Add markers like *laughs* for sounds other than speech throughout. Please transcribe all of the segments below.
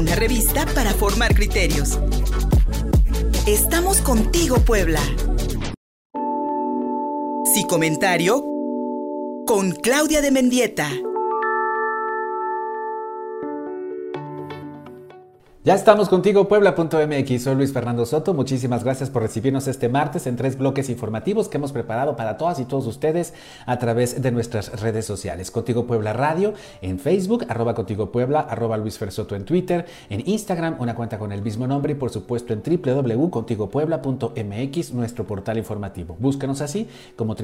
una revista para formar criterios. Estamos contigo, Puebla. Si comentario con Claudia de Mendieta. Ya estamos contigo, Puebla.mx. Soy Luis Fernando Soto. Muchísimas gracias por recibirnos este martes en tres bloques informativos que hemos preparado para todas y todos ustedes a través de nuestras redes sociales. Contigo Puebla Radio en Facebook, arroba Contigo Puebla, arroba Luis Soto en Twitter, en Instagram, una cuenta con el mismo nombre y por supuesto en www.contigopuebla.mx, nuestro portal informativo. Búscanos así como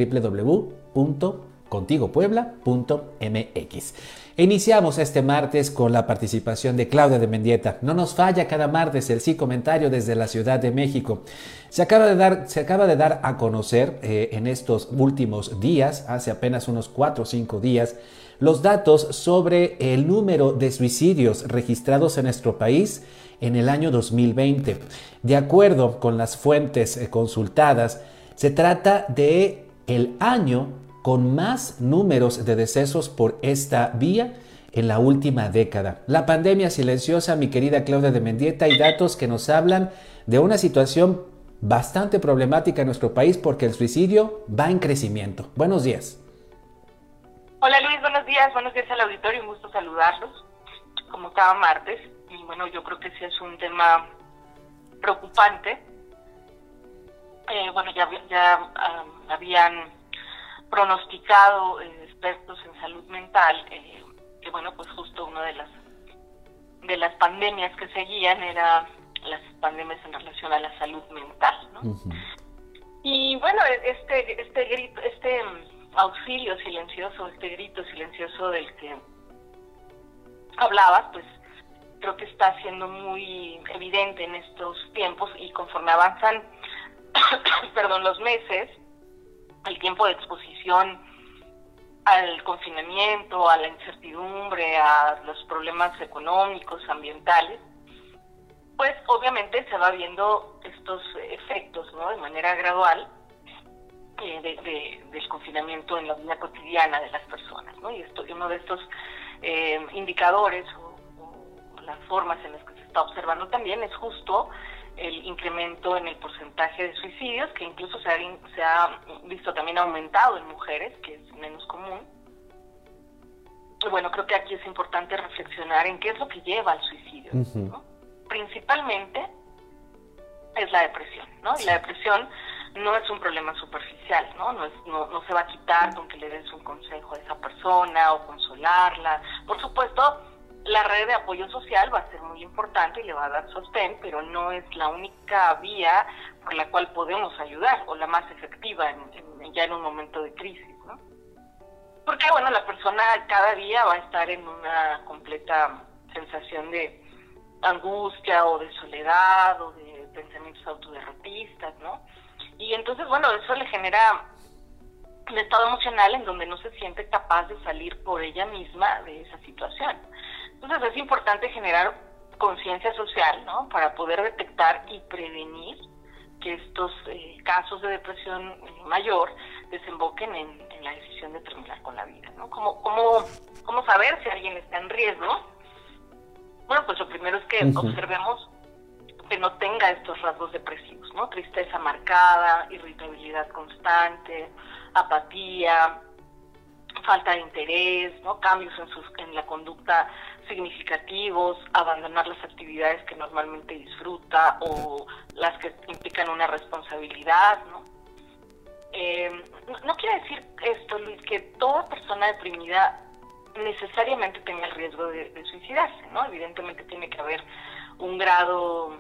www.contigopuebla.mx. Iniciamos este martes con la participación de Claudia de Mendieta. No nos falla cada martes el sí comentario desde la Ciudad de México. Se acaba de dar, se acaba de dar a conocer eh, en estos últimos días, hace apenas unos 4 o 5 días, los datos sobre el número de suicidios registrados en nuestro país en el año 2020. De acuerdo con las fuentes eh, consultadas, se trata de el año con más números de decesos por esta vía en la última década. La pandemia silenciosa, mi querida Claudia de Mendieta, y datos que nos hablan de una situación bastante problemática en nuestro país porque el suicidio va en crecimiento. Buenos días. Hola Luis, buenos días, buenos días al auditorio, un gusto saludarlos, como cada martes. Y bueno, yo creo que sí es un tema preocupante. Eh, bueno, ya, ya habían pronosticado eh, expertos en salud mental eh, que bueno pues justo una de las de las pandemias que seguían era las pandemias en relación a la salud mental ¿no? y bueno este este grito este auxilio silencioso este grito silencioso del que hablabas pues creo que está siendo muy evidente en estos tiempos y conforme avanzan *coughs* perdón los meses el tiempo de exposición al confinamiento, a la incertidumbre, a los problemas económicos, ambientales, pues obviamente se va viendo estos efectos ¿no? de manera gradual eh, del confinamiento en la vida cotidiana de las personas. ¿no? Y esto, uno de estos eh, indicadores o, las formas en las que se está observando también es justo el incremento en el porcentaje de suicidios, que incluso se ha, se ha visto también aumentado en mujeres, que es menos común. Bueno, creo que aquí es importante reflexionar en qué es lo que lleva al suicidio. Principalmente es la depresión, ¿no? Y la depresión no es un problema superficial, ¿no? No, es, no, no se va a quitar con que le des un consejo a esa persona o consolarla. Por supuesto, la red de apoyo social va a ser muy importante y le va a dar sostén, pero no es la única vía por la cual podemos ayudar o la más efectiva en, ya en un momento de crisis, ¿no? Porque, bueno, la persona cada día va a estar en una completa sensación de angustia o de soledad o de pensamientos autoderrotistas, ¿no? Y entonces, bueno, eso le genera un estado emocional en donde no se siente capaz de salir por ella misma de esa situación. Entonces es importante generar conciencia social, ¿no? Para poder detectar y prevenir que estos eh, casos de depresión mayor desemboquen en, la decisión de terminar con la vida, ¿no? ¿Cómo, cómo, cómo saber si alguien está en riesgo? Bueno, pues lo primero es que observemos que no tenga estos rasgos depresivos, ¿no? Tristeza marcada, irritabilidad constante, apatía, falta de interés, ¿no? Cambios en, sus, en la conducta significativos, abandonar las actividades que normalmente disfruta o las que implican una responsabilidad, ¿no? Eh, no, quiere decir esto, Luis, que toda persona deprimida necesariamente tenga el riesgo de, suicidarse, ¿no? Evidentemente tiene que haber un grado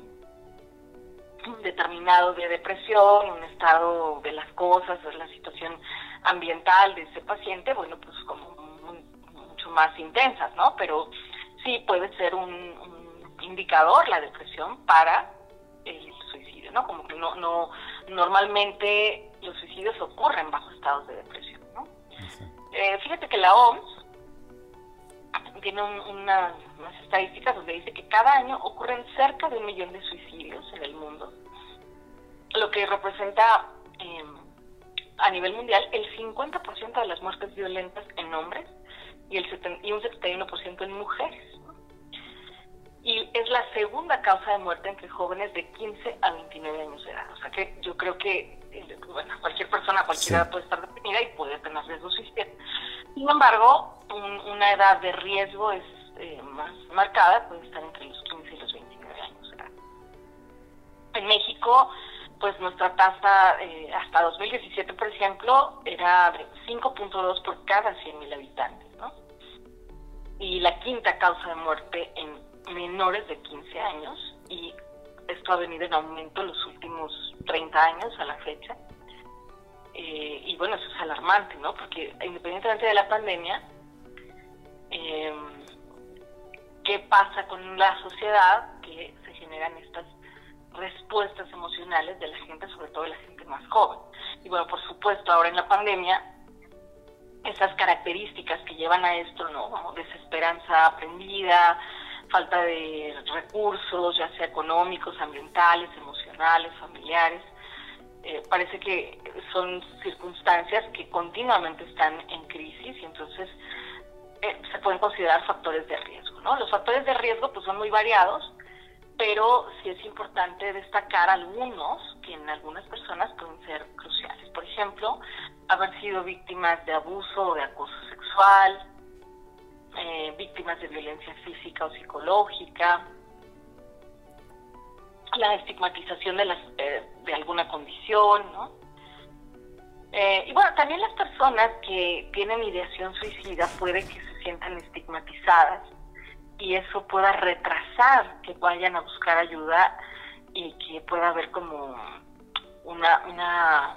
determinado de depresión, un estado de las cosas, de la situación ambiental de ese paciente, bueno, pues como mucho más intensas, ¿no? Pero sí puede ser un, indicador la depresión para el suicidio, ¿no? Como que no, no, normalmente los suicidios ocurren bajo estados de depresión, ¿no? Eh, fíjate que la OMS tiene unas estadísticas donde dice que cada año ocurren cerca de un millón de suicidios en el mundo, lo que representa em, a nivel mundial el 50% de las muertes violentas en hombres y, el y un 71% en mujeres. Y es segunda causa de muerte entre jóvenes de 15 a 29 años de edad. O sea que yo creo que eh, bueno, cualquier persona a cualquier edad puede estar deprimida y puede tener riesgo suicidio. Sin embargo, una edad de riesgo es eh, más marcada, puede estar entre los 15 y los 29 años. En México, pues nuestra tasa eh, hasta 2017, por ejemplo, era de 5.2 por cada 100.000 habitantes, ¿no? Y la quinta causa de muerte en menores de 15 años y esto ha venido en aumento en los últimos 30 años a la fecha. Eh, y bueno, eso es alarmante, ¿no? Porque independientemente de la pandemia, eh, ¿qué pasa con la sociedad? Que se generan estas respuestas emocionales de la gente, sobre todo de la gente más joven. Y bueno, por supuesto, ahora en la pandemia, esas características que llevan a esto, ¿no? Desesperanza aprendida, falta de recursos, ya sea económicos, ambientales, emocionales, familiares. Eh, parece que son circunstancias que continuamente están en crisis y entonces eh, se pueden considerar factores de riesgo. ¿no? Los factores de riesgo pues son muy variados, pero sí es importante destacar algunos que en algunas personas pueden ser cruciales. Por ejemplo, haber sido víctimas de abuso o de acoso sexual, eh, víctimas de violencia física o psicológica, la estigmatización de, las, eh, de alguna condición, ¿no? Eh, y bueno, también las personas que tienen ideación suicida puede que sientan estigmatizadas y eso pueda retrasar que vayan a buscar ayuda y que pueda haber como una, una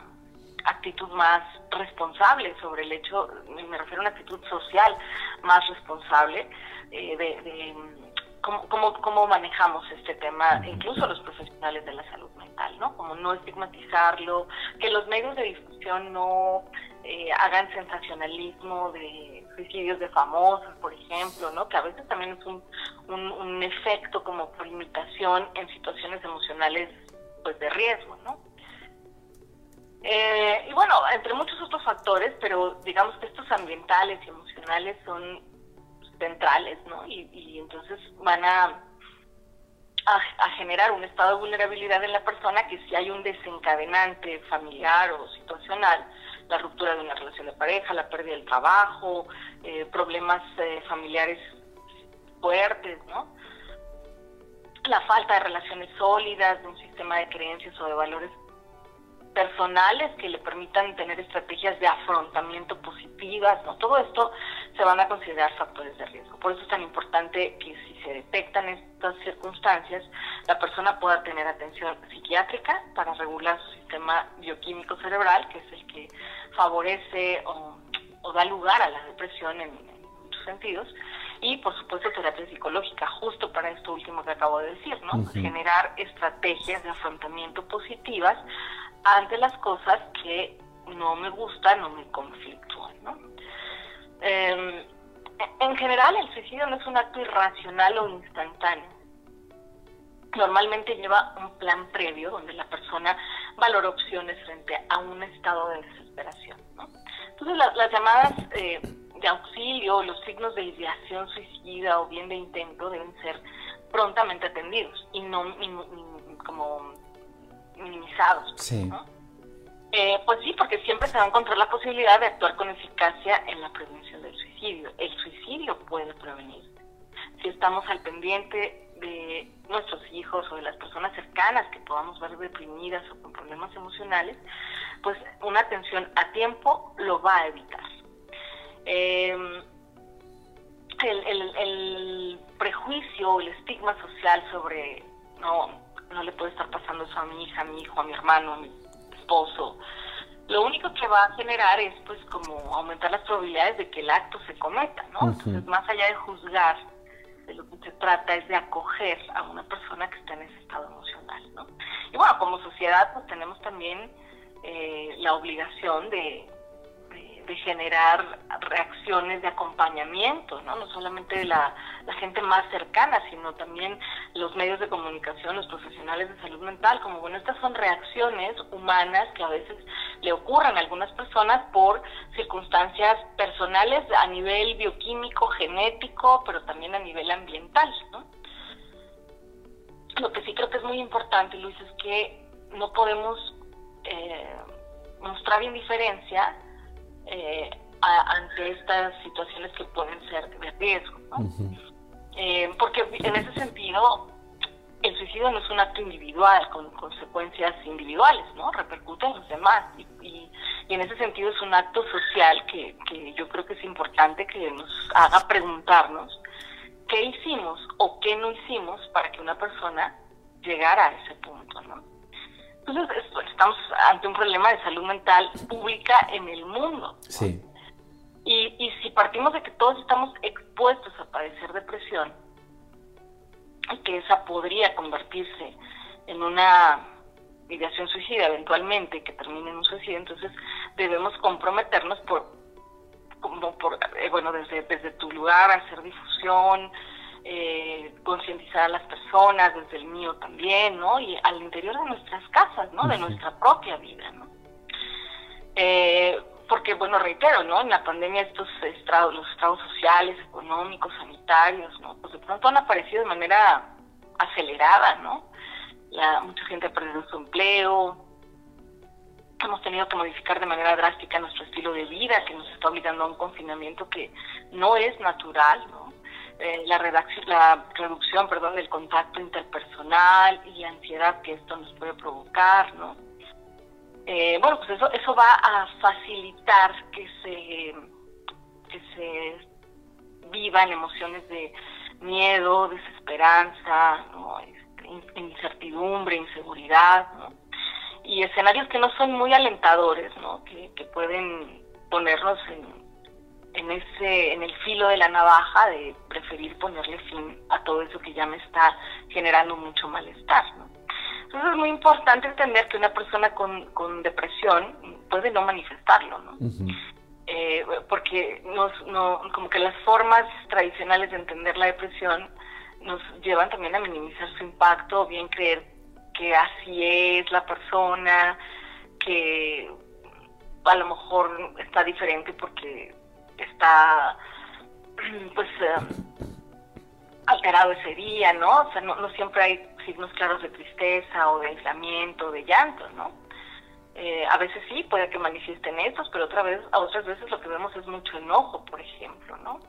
actitud más responsable sobre el hecho, me refiero a una actitud social más responsable eh, de, cómo, cómo, cómo, manejamos este tema, incluso los profesionales de la salud mental, ¿no? Como no estigmatizarlo, que los medios de difusión no eh, hagan sensacionalismo de suicidios de famosos, por ejemplo, ¿no? Que a veces también es un, un, efecto como por imitación en situaciones emocionales pues de riesgo, ¿no? Eh, y bueno, entre muchos otros factores, pero digamos que estos ambientales y emocionales son centrales, ¿no? Y, entonces van a, a, generar un estado de vulnerabilidad en la persona que si hay un desencadenante familiar o situacional, la ruptura de una relación de pareja, la pérdida del trabajo, eh, problemas eh, familiares fuertes, ¿no? La falta de relaciones sólidas, de un sistema de creencias o de valores personales que le permitan tener estrategias de afrontamiento positivas, ¿no? Todo esto se van a considerar factores de riesgo. Por eso es tan importante que si se detectan estas circunstancias, la persona pueda tener atención psiquiátrica para regular su sistema bioquímico cerebral, que es el que favorece o, da lugar a la depresión en, muchos sentidos, y por supuesto terapia psicológica, justo para esto último que acabo de decir, ¿no? Generar estrategias de afrontamiento positivas ante las cosas que no me gustan o me conflictúan. ¿no? Em, en general, el suicidio no es un acto irracional o instantáneo. Normalmente lleva un plan previo donde la persona valora opciones frente a un estado de desesperación. ¿no? Entonces, las llamadas eh, de auxilio, los signos de ideación suicida o bien de intento deben ser prontamente atendidos y no como minimizados. Eh, pues sí, porque siempre se va a encontrar la posibilidad de actuar con eficacia en la prevención del suicidio. El suicidio puede prevenir. Si estamos al pendiente de nuestros hijos o de las personas cercanas que podamos ver deprimidas o con problemas emocionales, pues una atención a tiempo lo va a evitar. Em, el, el, el prejuicio, el estigma social sobre no no le puede estar pasando eso a mi hija, a mi hijo, a mi hermano, a mi esposo. Lo único que va a generar es pues como aumentar las probabilidades de que el acto se cometa, ¿no? Entonces, más allá de juzgar, de lo que se trata es de acoger a una persona que está en ese estado emocional, ¿no? Y bueno, como sociedad pues tenemos también eh, la obligación de de generar reacciones de acompañamiento, ¿no? No solamente de la, gente más cercana, sino también los medios de comunicación, los profesionales de salud mental, como bueno, estas son reacciones humanas que a veces le ocurren a algunas personas por circunstancias personales a nivel bioquímico, genético, pero también a nivel ambiental, ¿no? lo que sí creo que es muy importante, Luis, es que no podemos eh, mostrar indiferencia eh, ante estas situaciones que pueden ser de riesgo. Eh, porque en ese sentido, el suicidio no es un acto individual con consecuencias individuales, ¿no? Repercute en los demás. Y, en ese sentido es un acto social que, que yo creo que es importante que nos haga preguntarnos qué hicimos o qué no hicimos para que una persona llegara a ese punto, ¿no? Entonces, estamos ante un problema de salud mental pública en el mundo. Sí. Y, y si partimos de que todos estamos expuestos a padecer depresión, y que esa podría convertirse en una ideación suicida eventualmente, que termine en un suicidio, entonces debemos comprometernos por, como por eh, bueno, desde, desde tu lugar, hacer difusión, eh, concientizar a las personas, desde el mío también, ¿no? Y al interior de nuestras casas, ¿no? De nuestra propia vida, ¿no? Eh, porque, bueno, reitero, ¿no? En la pandemia estos estrados, los estrados sociales, económicos, sanitarios, ¿no? Pues de pronto han aparecido de manera acelerada, ¿no? La, mucha gente ha perdido su empleo, hemos tenido que modificar de manera drástica nuestro estilo de vida, que nos está obligando a un confinamiento que no es natural, ¿no? Eh, la, redacción, la reducción perdón, del contacto interpersonal y ansiedad que esto nos puede provocar, ¿no? Eh, bueno, pues eso, eso va a facilitar que se, que se vivan emociones de miedo, desesperanza, ¿no? Este, incertidumbre, inseguridad, ¿no? y escenarios que no son muy alentadores, ¿no? que, que pueden ponernos en, en ese en el filo de la navaja de preferir ponerle fin a todo eso que ya me está generando mucho malestar ¿no? entonces es muy importante entender que una persona con, con depresión puede no manifestarlo ¿no? eh, porque nos, no, como que las formas tradicionales de entender la depresión nos llevan también a minimizar su impacto o bien creer que así es la persona que a lo mejor está diferente porque está *clears throat* pues eh, alterado ese día, ¿no? O sea, no, siempre hay signos claros de tristeza o de aislamiento, de llanto, ¿no? Eh, a veces sí, puede que manifiesten estos, pero otra vez, a otras veces lo que vemos es mucho enojo, por ejemplo, ¿no?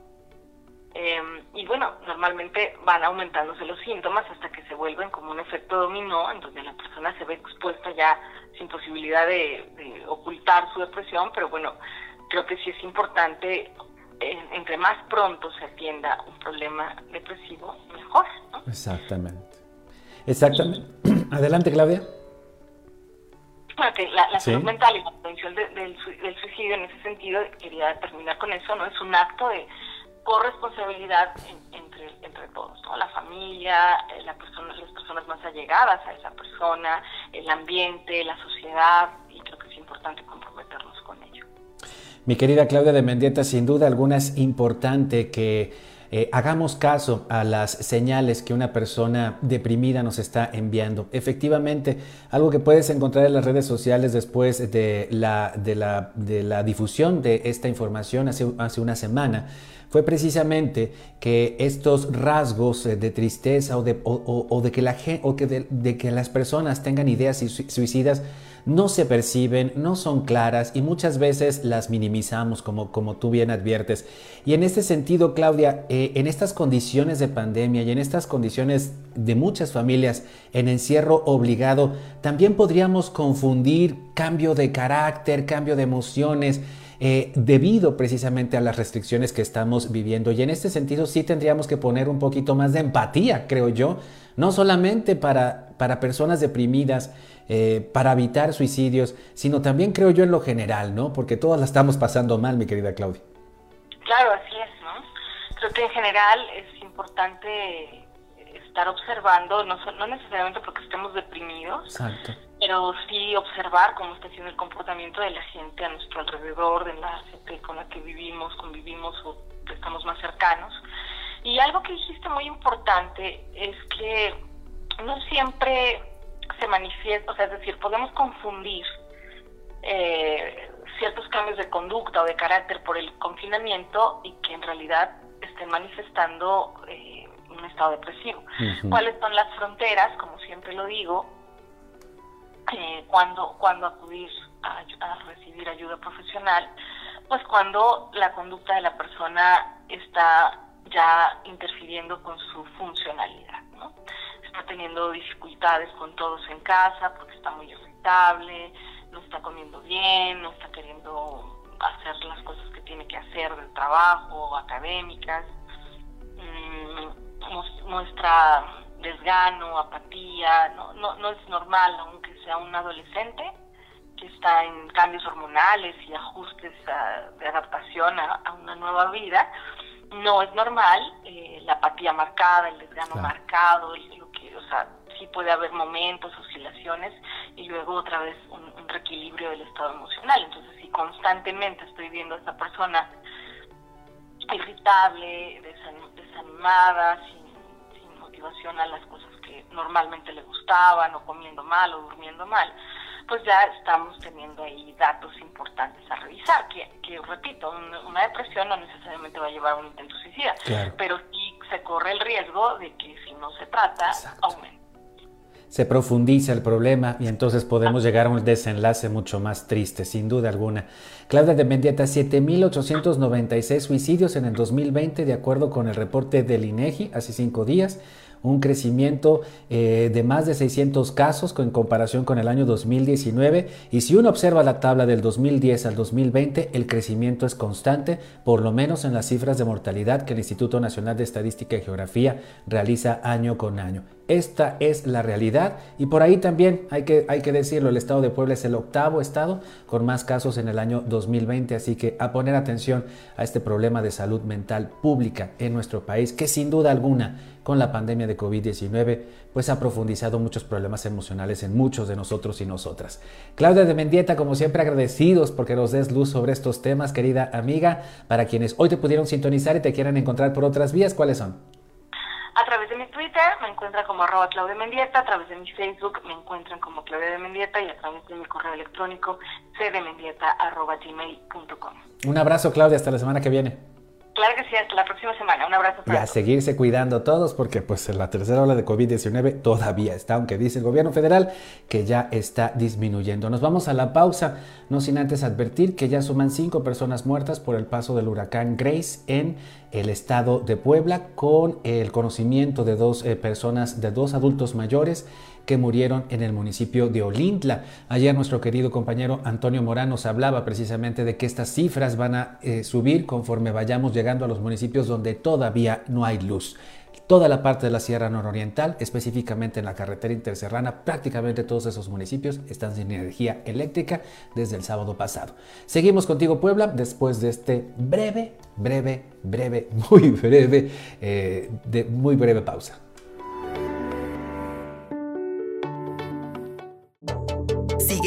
Em, y bueno, normalmente van aumentándose los síntomas hasta que se vuelven como un efecto dominó, en donde la persona se ve expuesta ya sin posibilidad de, de ocultar su depresión, pero bueno, creo que sí es importante, entre más pronto se atienda un problema depresivo, mejor. ¿no? Exactamente. Exactamente. *clears throat* Adelante, Claudia. la, salud mental y la prevención del, suicidio en ese sentido, quería terminar con eso, ¿no? Es un acto de corresponsabilidad entre, entre todos, ¿no? La familia, eh, la persona, las personas más allegadas a esa persona, el ambiente, la sociedad, y creo que es importante ello. Mi querida Claudia de Mendieta, sin duda alguna es importante que eh, hagamos caso a las señales que una persona deprimida nos está enviando. Efectivamente, algo que puedes encontrar en las redes sociales después de la, difusión de esta información hace una semana fue precisamente que estos rasgos eh, de tristeza o de, que, las personas tengan ideas suicidas no se perciben, no son claras y muchas veces las minimizamos como, como tú bien adviertes. Y en este sentido, Claudia, eh, en estas condiciones de pandemia y en estas condiciones de muchas familias en encierro obligado, también podríamos confundir cambio de carácter, cambio de emociones. Eh, debido precisamente a las restricciones que estamos viviendo. Y en este sentido sí tendríamos que poner un poquito más de empatía, creo yo, no solamente para, para personas deprimidas, eh, para evitar suicidios, sino también creo yo en lo general, ¿no? Porque todas la estamos pasando mal, mi querida Claudia. Claro, así es, ¿no? Creo que en general es importante estar observando, no, no necesariamente porque estemos deprimidos, pero sí observar cómo está siendo el comportamiento de la gente a nuestro alrededor, de la gente con la que vivimos, convivimos o estamos más cercanos. Y algo que dijiste muy importante es que no siempre se manifiesta, o sea, es decir, podemos confundir eh, ciertos cambios de conducta o de carácter por el confinamiento y que en realidad estén manifestando eh, un estado depresivo. ¿Cuáles son las fronteras? Como siempre lo digo, eh, cuando, cuando acudir a, recibir ayuda profesional, pues cuando la conducta de la persona está ya interfiriendo con su funcionalidad, ¿no? Está teniendo dificultades con todos en casa porque está muy irritable, no está comiendo bien, no está queriendo hacer las cosas que tiene que hacer del trabajo, académicas, mm, muestra desgano, apatía, no, no, no es normal, aunque sea un adolescente que está en cambios hormonales y ajustes de adaptación a, una nueva vida, no es normal eh, la apatía marcada, el desgano marcado, lo que, o sea, sí puede haber momentos, oscilaciones y luego otra vez un, un reequilibrio del estado emocional. Entonces, si constantemente estoy viendo a esta persona irritable, desanimada, sin, motivación a las cosas que normalmente le gustaban, o comiendo mal o durmiendo mal, pues ya estamos teniendo ahí datos importantes a revisar, que, que repito, una, depresión no necesariamente va a llevar a un intento suicida, pero sí se corre el riesgo de que si no se trata, aumente. Se profundiza el problema y entonces podemos llegar a un desenlace mucho más triste, sin duda alguna. Claudia de Mendieta, 7.896 suicidios en el 2020, de acuerdo con el reporte del INEGI, hace cinco días un crecimiento eh, de más de 600 casos en comparación con el año 2019 y si uno observa la tabla del 2010 al 2020 el crecimiento es constante por lo menos en las cifras de mortalidad que el Instituto Nacional de Estadística y Geografía realiza año con año. Esta es la realidad y por ahí también hay que, hay que decirlo, el estado de Puebla es el octavo estado con más casos en el año 2020, así que a poner atención a este problema de salud mental pública en nuestro país que sin duda alguna con la pandemia de COVID-19, pues ha profundizado muchos problemas emocionales en muchos de nosotros y nosotras. Claudia de Mendieta, como siempre, agradecidos porque nos des luz sobre estos temas, querida amiga. Para quienes hoy te pudieron sintonizar y te quieran encontrar por otras vías, ¿cuáles son? A través de mi Twitter me encuentran como arroba Claudia Mendieta, a través de mi Facebook me encuentran como Claudia de Mendieta y a través de mi correo electrónico cdmendieta.gmail.com. Un abrazo Claudia, hasta la semana que viene. Claro que sí, hasta la próxima semana. Un abrazo. Para y a seguirse cuidando todos porque pues la tercera ola de COVID-19 todavía está, aunque dice el gobierno federal que ya está disminuyendo. Nos vamos a la pausa, no sin antes advertir que ya suman cinco personas muertas por el paso del huracán Grace en el estado de Puebla con el conocimiento de dos eh, personas, de dos adultos mayores que murieron en el municipio de Olintla. Ayer nuestro querido compañero Antonio Morán nos hablaba precisamente de que estas cifras van a eh, subir conforme vayamos llegando a los municipios donde todavía no hay luz. Toda la parte de la Sierra Nororiental, específicamente en la carretera interserrana, prácticamente todos esos municipios están sin energía eléctrica desde el sábado pasado. Seguimos contigo Puebla después de este breve, breve, breve, *laughs* muy breve, eh, de muy breve pausa.